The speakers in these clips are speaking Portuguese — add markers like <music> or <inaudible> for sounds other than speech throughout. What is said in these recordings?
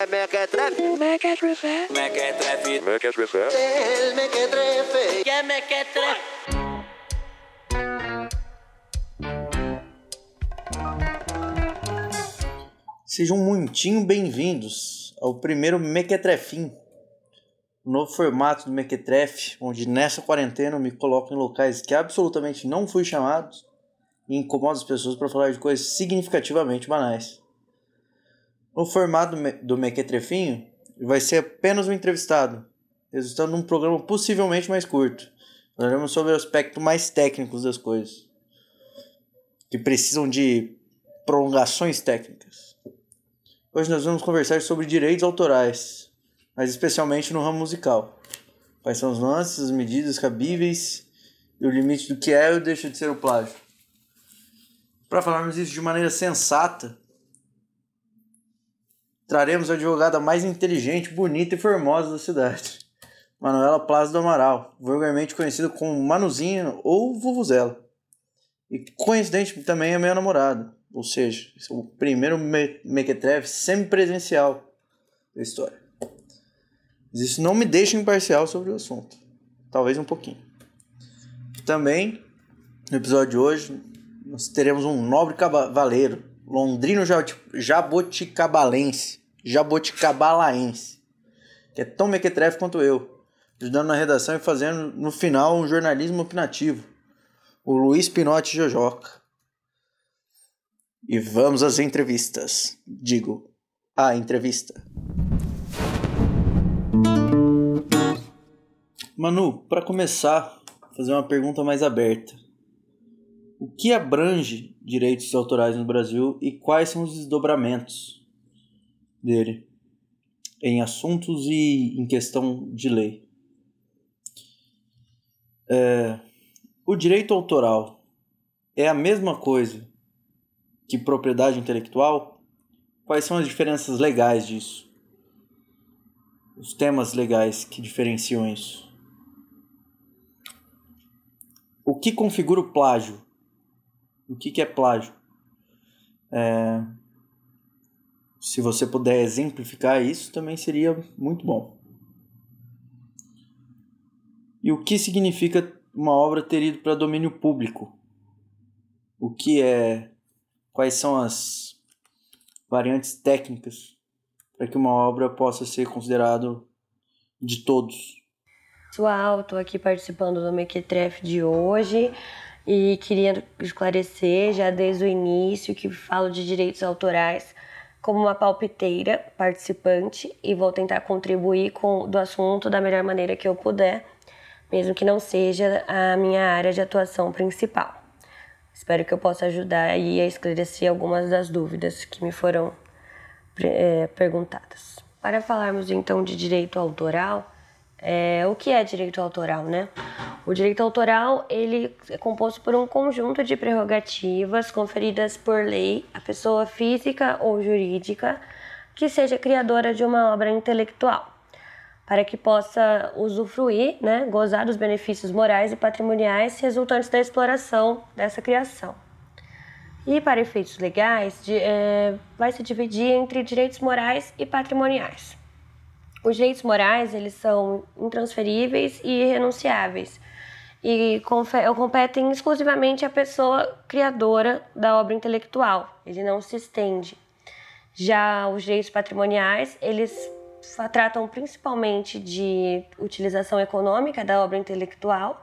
É mequetrefe. Mequetrefe. Mequetrefe. Mequetrefe. El mequetrefe. Que mequetrefe. Sejam muitinho bem-vindos ao primeiro Mequetrefim, o novo formato do Mequetrefe, onde nessa quarentena eu me coloco em locais que absolutamente não fui chamado e incomodo as pessoas para falar de coisas significativamente banais. O formato do Mequetrefinho vai ser apenas um entrevistado, resultando num programa possivelmente mais curto. Falaremos sobre aspectos mais técnicos das coisas, que precisam de prolongações técnicas. Hoje nós vamos conversar sobre direitos autorais, mas especialmente no ramo musical. Quais são os lances, as medidas cabíveis e o limite do que é ou deixa de ser o plágio. Para falarmos isso de maneira sensata, traremos a advogada mais inteligente, bonita e formosa da cidade, <laughs> Manuela Plaza do Amaral, vulgarmente conhecida como Manuzinha ou Vuvuzela. E coincidente também é minha namorada, ou seja, é o primeiro me mequetrefe semipresencial da história. Mas isso não me deixa imparcial sobre o assunto, talvez um pouquinho. Também, no episódio de hoje, nós teremos um nobre cavaleiro, londrino jaboticabalense, jaboticabalaense, que é tão mequetrefe quanto eu, ajudando na redação e fazendo no final um jornalismo opinativo, o Luiz Pinotti Jojoca. E vamos às entrevistas. Digo, a entrevista. Manu, para começar, fazer uma pergunta mais aberta. O que abrange direitos autorais no Brasil e quais são os desdobramentos? Dele em assuntos e em questão de lei. É, o direito autoral é a mesma coisa que propriedade intelectual? Quais são as diferenças legais disso? Os temas legais que diferenciam isso? O que configura o plágio? O que, que é plágio? É, se você puder exemplificar isso, também seria muito bom. E o que significa uma obra ter ido para domínio público? O que é. Quais são as variantes técnicas para que uma obra possa ser considerada de todos? Pessoal, estou aqui participando do Mequetrefe de hoje e queria esclarecer já desde o início que falo de direitos autorais como uma palpiteira participante e vou tentar contribuir com do assunto da melhor maneira que eu puder, mesmo que não seja a minha área de atuação principal. Espero que eu possa ajudar aí a esclarecer algumas das dúvidas que me foram é, perguntadas. Para falarmos então de direito autoral, é, o que é direito autoral, né? O direito autoral ele é composto por um conjunto de prerrogativas conferidas por lei à pessoa física ou jurídica que seja criadora de uma obra intelectual, para que possa usufruir, né, gozar dos benefícios morais e patrimoniais resultantes da exploração dessa criação. E para efeitos legais, de, é, vai se dividir entre direitos morais e patrimoniais. Os direitos morais eles são intransferíveis e irrenunciáveis e competem exclusivamente à pessoa criadora da obra intelectual. Ele não se estende. Já os direitos patrimoniais, eles tratam principalmente de utilização econômica da obra intelectual,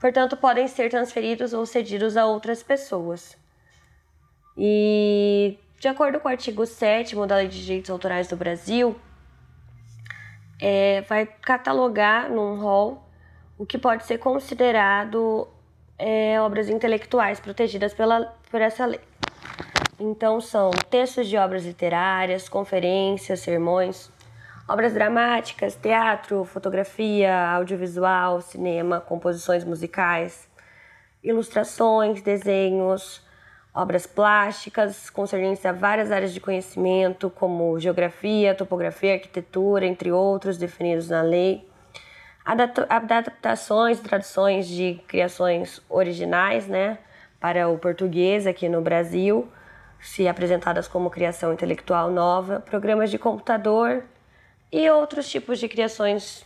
portanto, podem ser transferidos ou cedidos a outras pessoas. E, de acordo com o artigo 7 da Lei de Direitos Autorais do Brasil, é, vai catalogar num rol o que pode ser considerado é, obras intelectuais protegidas pela, por essa lei. Então, são textos de obras literárias, conferências, sermões, obras dramáticas, teatro, fotografia, audiovisual, cinema, composições musicais, ilustrações, desenhos, obras plásticas concernentes a várias áreas de conhecimento, como geografia, topografia, arquitetura, entre outros, definidos na lei adaptações, traduções de criações originais, né, para o português aqui no Brasil, se apresentadas como criação intelectual nova, programas de computador e outros tipos de criações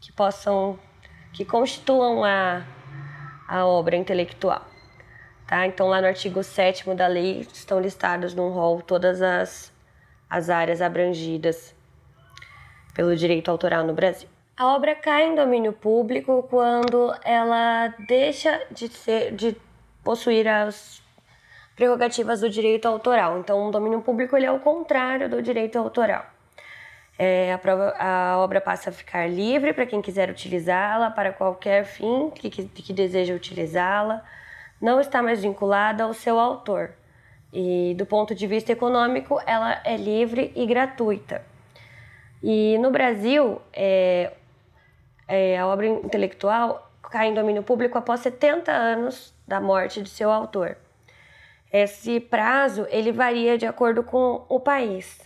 que possam que constituam a, a obra intelectual. Tá? Então, lá no artigo 7 da lei estão listadas no rol todas as, as áreas abrangidas pelo direito autoral no Brasil. A obra cai em domínio público quando ela deixa de, ser, de possuir as prerrogativas do direito autoral. Então, o domínio público ele é o contrário do direito autoral. É, a, prova, a, obra passa a ficar livre para quem quiser utilizá-la para qualquer fim que, que, que deseja utilizá-la, não está mais vinculada ao seu autor. E do ponto de vista econômico, ela é livre e gratuita. E no Brasil, é, é, a obra intelectual cai em domínio público após 70 anos da morte de seu autor. Esse prazo ele varia de acordo com o país.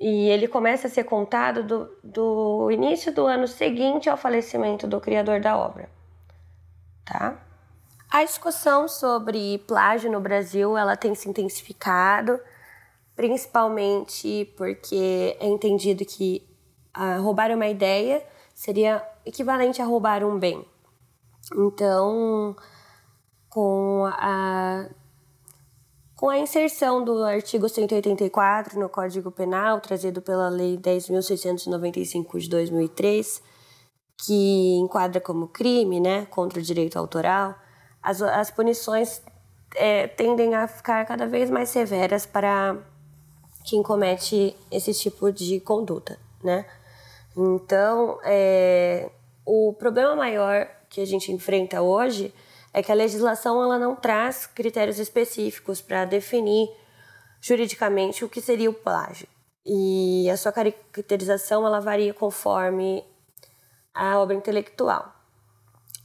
E ele começa a ser contado do, do início do ano seguinte ao falecimento do criador da obra. Tá? A discussão sobre plágio no Brasil ela tem se intensificado, principalmente porque é entendido que uh, roubar uma ideia seria equivalente a roubar um bem. Então, com a com a inserção do artigo 184 no Código Penal, trazido pela Lei 10.695 de 2003, que enquadra como crime né, contra o direito autoral, as, as punições é, tendem a ficar cada vez mais severas para quem comete esse tipo de conduta. Né? Então, é, o problema maior que a gente enfrenta hoje é que a legislação ela não traz critérios específicos para definir juridicamente o que seria o plágio. E a sua caracterização ela varia conforme a obra intelectual.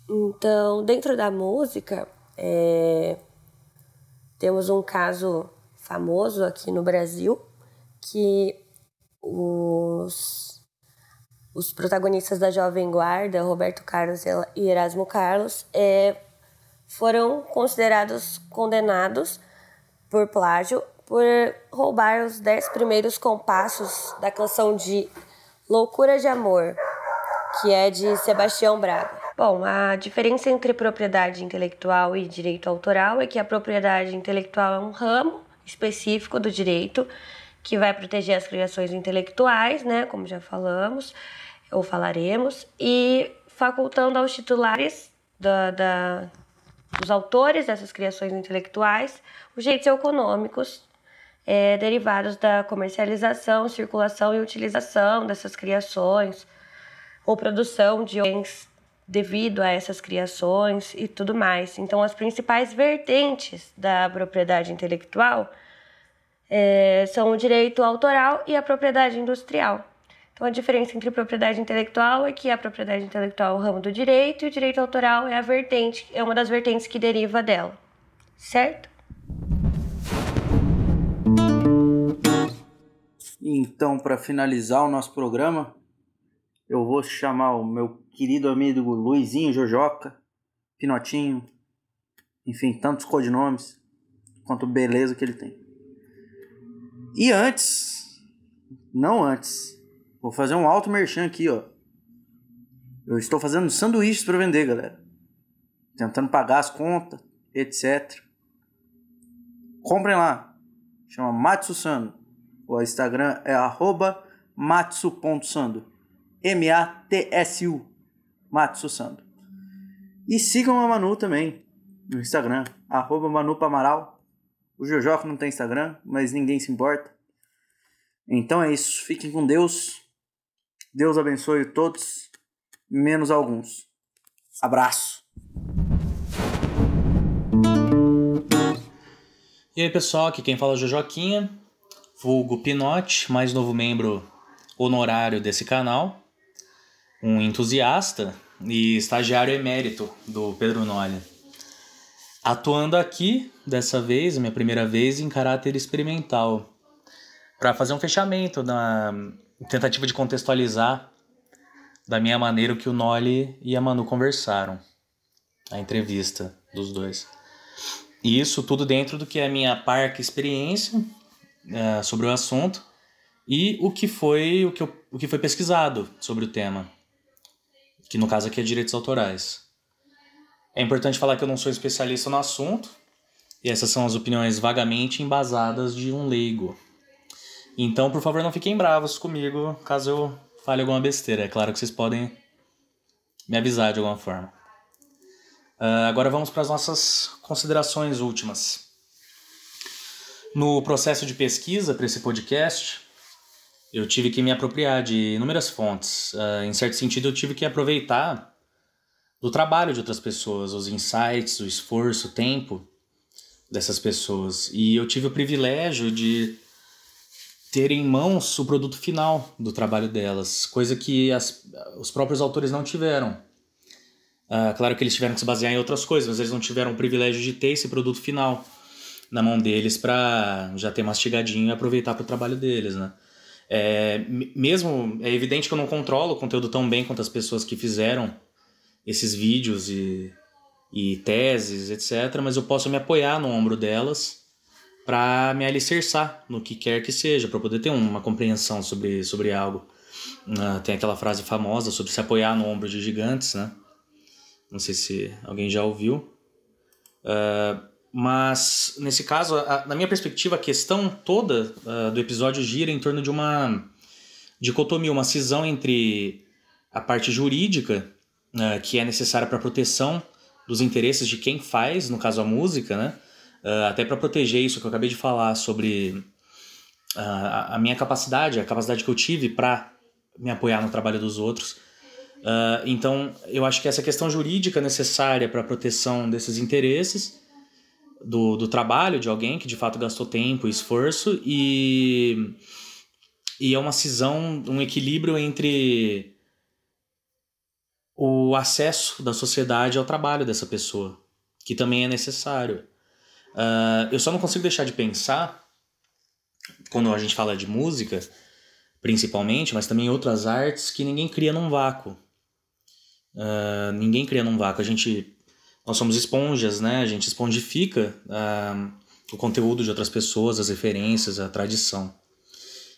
Então, dentro da música, é, temos um caso famoso aqui no Brasil que os, os protagonistas da Jovem Guarda, Roberto Carlos e Erasmo Carlos, é, foram considerados condenados por plágio por roubar os dez primeiros compassos da canção de Loucura de Amor, que é de Sebastião Braga. Bom, a diferença entre propriedade intelectual e direito autoral é que a propriedade intelectual é um ramo específico do direito que vai proteger as criações intelectuais, né, como já falamos ou falaremos, e facultando aos titulares da, da os autores dessas criações intelectuais os direitos econômicos é, derivados da comercialização, circulação e utilização dessas criações ou produção de bens devido a essas criações e tudo mais. Então, as principais vertentes da propriedade intelectual é, são o direito autoral e a propriedade industrial. Então, a diferença entre propriedade intelectual é que a propriedade intelectual é o ramo do direito e o direito autoral é a vertente, é uma das vertentes que deriva dela. Certo? Então, para finalizar o nosso programa, eu vou chamar o meu querido amigo Luizinho Jojoca, Pinotinho, enfim, tantos codinomes, quanto beleza que ele tem. E antes, não antes, Vou fazer um alto merchan aqui, ó. Eu estou fazendo sanduíches para vender, galera. Tentando pagar as contas, etc. Comprem lá. Chama Matsu Sando. O Instagram é arroba matsu.sando. M-A-T-S-U. Matsu Sando. E sigam a Manu também no Instagram, arroba Manu Pamaral. O Jojoca não tem Instagram, mas ninguém se importa. Então é isso. Fiquem com Deus. Deus abençoe todos, menos alguns. Abraço. E aí pessoal, aqui quem fala é o Jojoquinha, vulgo Pinote, mais novo membro honorário desse canal, um entusiasta e estagiário emérito do Pedro Nolli. Atuando aqui, dessa vez, minha primeira vez, em caráter experimental, para fazer um fechamento na tentativa de contextualizar da minha maneira o que o Nolly e a Manu conversaram, a entrevista dos dois. E isso tudo dentro do que é a minha parca experiência uh, sobre o assunto e o que foi o que, eu, o que foi pesquisado sobre o tema, que no caso aqui é direitos autorais. É importante falar que eu não sou especialista no assunto, e essas são as opiniões vagamente embasadas de um leigo. Então, por favor, não fiquem bravos comigo caso eu fale alguma besteira. É claro que vocês podem me avisar de alguma forma. Uh, agora vamos para as nossas considerações últimas. No processo de pesquisa para esse podcast, eu tive que me apropriar de inúmeras fontes. Uh, em certo sentido, eu tive que aproveitar do trabalho de outras pessoas, os insights, o esforço, o tempo dessas pessoas. E eu tive o privilégio de ter em mãos o produto final do trabalho delas, coisa que as, os próprios autores não tiveram. Uh, claro que eles tiveram que se basear em outras coisas, mas eles não tiveram o privilégio de ter esse produto final na mão deles para já ter mastigadinho e aproveitar para o trabalho deles, né? É, mesmo é evidente que eu não controlo o conteúdo tão bem quanto as pessoas que fizeram esses vídeos e, e teses, etc. Mas eu posso me apoiar no ombro delas para me alicerçar no que quer que seja, para poder ter uma compreensão sobre, sobre algo. Uh, tem aquela frase famosa sobre se apoiar no ombro de gigantes, né? Não sei se alguém já ouviu. Uh, mas, nesse caso, a, na minha perspectiva, a questão toda uh, do episódio gira em torno de uma dicotomia, uma cisão entre a parte jurídica, que é necessária para proteção dos interesses de quem faz, no caso a música, né? Uh, até para proteger isso que eu acabei de falar sobre uh, a minha capacidade, a capacidade que eu tive para me apoiar no trabalho dos outros. Uh, então, eu acho que essa questão jurídica necessária para a proteção desses interesses do, do trabalho de alguém que de fato gastou tempo e esforço e, e é uma cisão, um equilíbrio entre o acesso da sociedade ao trabalho dessa pessoa, que também é necessário. Uh, eu só não consigo deixar de pensar, quando a gente fala de música, principalmente, mas também outras artes, que ninguém cria num vácuo. Uh, ninguém cria num vácuo. A gente. Nós somos esponjas, né? A gente espongifica uh, o conteúdo de outras pessoas, as referências, a tradição.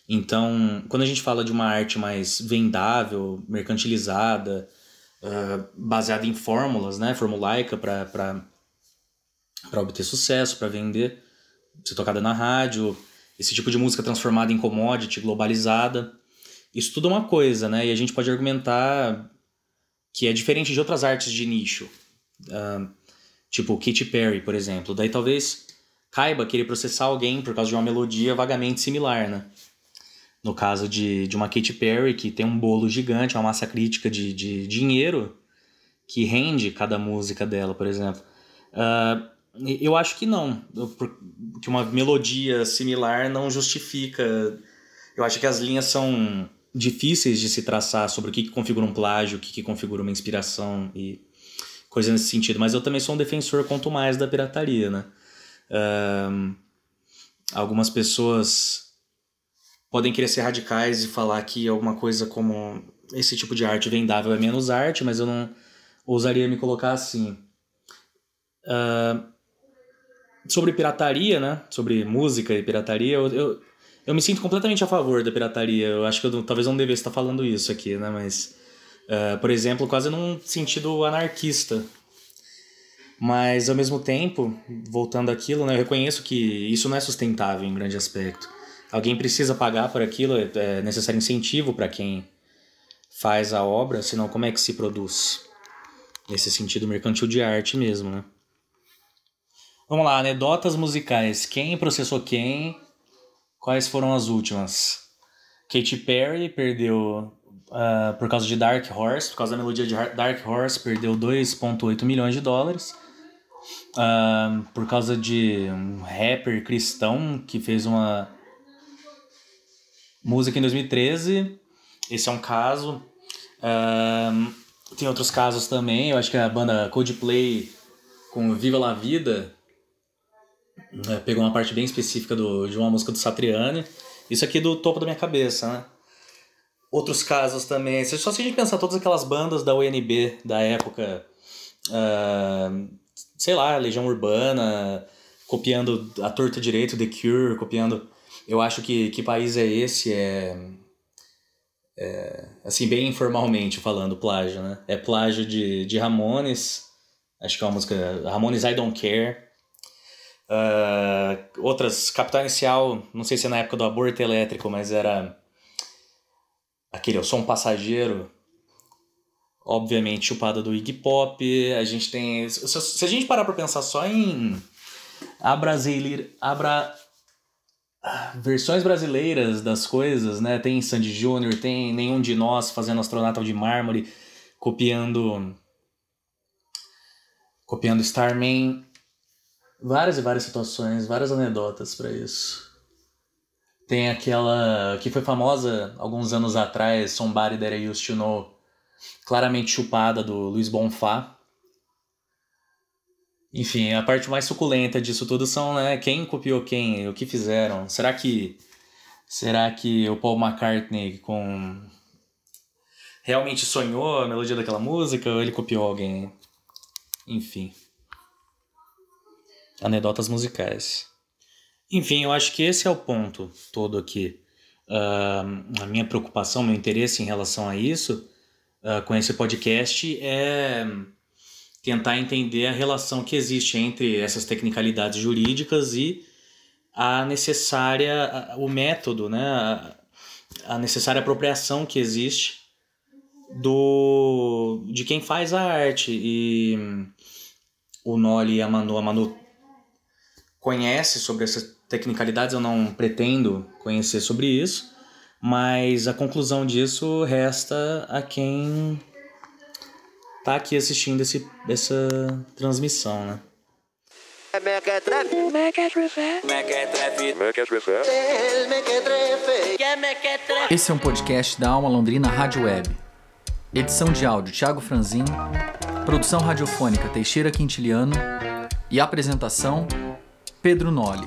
Então, quando a gente fala de uma arte mais vendável, mercantilizada, uh, baseada em fórmulas, né? Formulaica para para obter sucesso, para vender, ser tocada na rádio, esse tipo de música transformada em commodity, globalizada. Isso tudo é uma coisa, né? E a gente pode argumentar que é diferente de outras artes de nicho. Uh, tipo Katy Perry, por exemplo. Daí talvez caiba querer processar alguém por causa de uma melodia vagamente similar, né? No caso de, de uma Katy Perry, que tem um bolo gigante, uma massa crítica de, de dinheiro que rende cada música dela, por exemplo. Uh, eu acho que não. Que uma melodia similar não justifica. Eu acho que as linhas são difíceis de se traçar sobre o que, configura um plágio, o que, configura uma inspiração e coisa nesse sentido. Mas eu também sou um defensor quanto mais da pirataria, né? Um, algumas pessoas podem querer ser radicais e falar que alguma coisa como esse tipo de arte vendável é menos arte, mas eu não ousaria me colocar assim. Uh, sobre pirataria, né? Sobre música e pirataria, eu, eu, eu, me sinto completamente a favor da pirataria. Eu acho que eu talvez não devesse estar falando isso aqui, né? Mas, uh, por exemplo, quase num sentido anarquista. Mas, ao mesmo tempo, voltando àquilo, né? Eu reconheço que isso não é sustentável em grande aspecto. Alguém precisa pagar por aquilo, é, é necessário incentivo para quem faz a obra, senão como é que se produz? Nesse sentido mercantil de arte mesmo, né? Vamos lá, anedotas musicais. Quem processou quem? Quais foram as últimas? Katy Perry perdeu uh, por causa de Dark Horse, por causa da melodia de Dark Horse, perdeu 2,8 milhões de dólares. Uh, por causa de um rapper cristão que fez uma música em 2013. Esse é um caso. Uh, tem outros casos também. Eu acho que a banda Coldplay com Viva la Vida é, pegou uma parte bem específica do, de uma música do Satriani. Isso aqui do topo da minha cabeça, né? Outros casos também. Só se a gente pensar todas aquelas bandas da UNB da época, uh, sei lá, Legião Urbana, copiando a torta direito The Cure, copiando. Eu acho que que país é esse? É, é assim, bem informalmente falando, plágio, né? É plágio de, de Ramones, acho que é uma música. Ramones I Don't Care. Uh, outras, Capital Inicial, não sei se é na época do aborto elétrico, mas era aquele, o som passageiro, obviamente chupada do Iggy Pop. A gente tem. Se, se a gente parar pra pensar só em a brasileira, abra versões brasileiras das coisas, né? Tem Sandy Júnior, tem nenhum de nós fazendo astronauta de mármore, copiando copiando Starman, várias e várias situações, várias anedotas para isso. Tem aquela que foi famosa alguns anos atrás, Somebody That I Used to Know, claramente chupada do Luiz Bonfá, enfim, a parte mais suculenta disso tudo são, né, quem copiou quem, o que fizeram. Será que será que o Paul McCartney com realmente sonhou a melodia daquela música ou ele copiou alguém? Enfim. Anedotas musicais. Enfim, eu acho que esse é o ponto todo aqui. Uh, a minha preocupação, meu interesse em relação a isso, uh, com esse podcast, é tentar entender a relação que existe entre essas tecnicalidades jurídicas e a necessária o método, né, a necessária apropriação que existe do de quem faz a arte. E o Noli e a Manu, a Manu conhece sobre essas tecnicalidades, eu não pretendo conhecer sobre isso, mas a conclusão disso resta a quem tá aqui assistindo esse, essa transmissão, né? Esse é um podcast da Alma Londrina Rádio Web. Edição de áudio Thiago Franzin, produção radiofônica Teixeira Quintiliano e apresentação Pedro Noli.